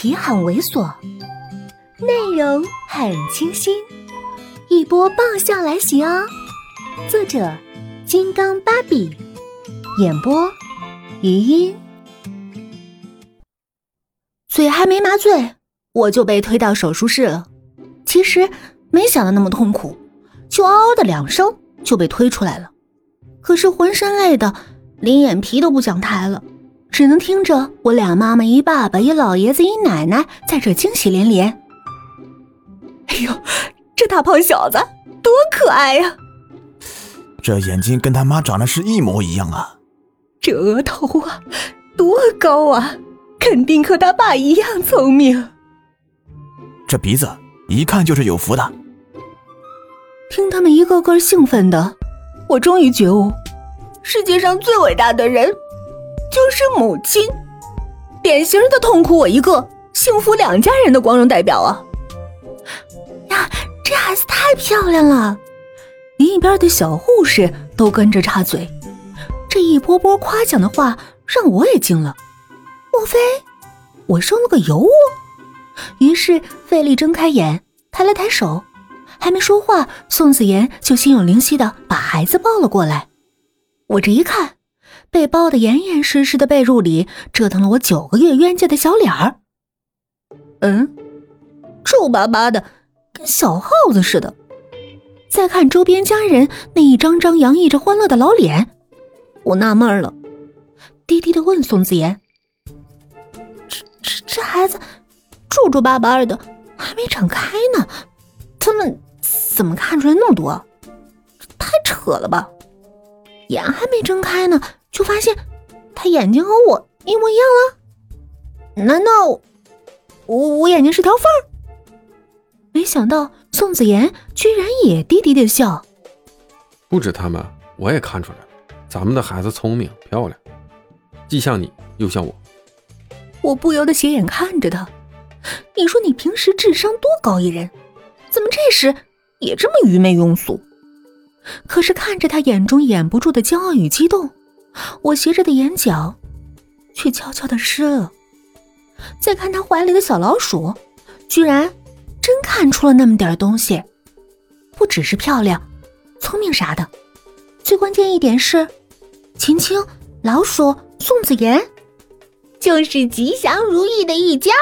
题很猥琐，内容很清新，一波爆笑来袭哦！作者：金刚芭比，演播：余音。嘴还没麻醉，我就被推到手术室了。其实没想到那么痛苦，就嗷嗷的两声就被推出来了。可是浑身累的，连眼皮都不想抬了。只能听着我俩妈妈一爸爸一老爷子一奶奶在这惊喜连连。哎呦，这大胖小子多可爱呀！这眼睛跟他妈长得是一模一样啊！这额头啊，多高啊！肯定和他爸一样聪明。这鼻子一看就是有福的。听他们一个个兴奋的，我终于觉悟：世界上最伟大的人。就是母亲，典型的痛苦我一个，幸福两家人的光荣代表啊！呀，这孩子太漂亮了！一边的小护士都跟着插嘴，这一波波夸奖的话让我也惊了。莫非我生了个尤物？于是费力睁开眼，抬了抬手，还没说话，宋子妍就心有灵犀的把孩子抱了过来。我这一看。被包得严严实实的被褥里，折腾了我九个月冤家的小脸儿，嗯，皱巴巴的，跟小耗子似的。再看周边家人那一张张洋溢着欢乐的老脸，我纳闷了，低低的问宋子妍：“这这这孩子皱皱巴巴的，还没长开呢，他们怎么看出来那么多？太扯了吧！眼还没睁开呢。”就发现他眼睛和我一模一样了，难道我我眼睛是条缝儿？没想到宋子妍居然也低低的笑。不止他们，我也看出来了，咱们的孩子聪明漂亮，既像你又像我。我不由得斜眼看着他，你说你平时智商多高一人，怎么这时也这么愚昧庸俗？可是看着他眼中掩不住的骄傲与激动。我斜着的眼角，却悄悄的湿了。再看他怀里的小老鼠，居然真看出了那么点东西，不只是漂亮、聪明啥的，最关键一点是，秦青、老鼠、宋子妍，就是吉祥如意的一家。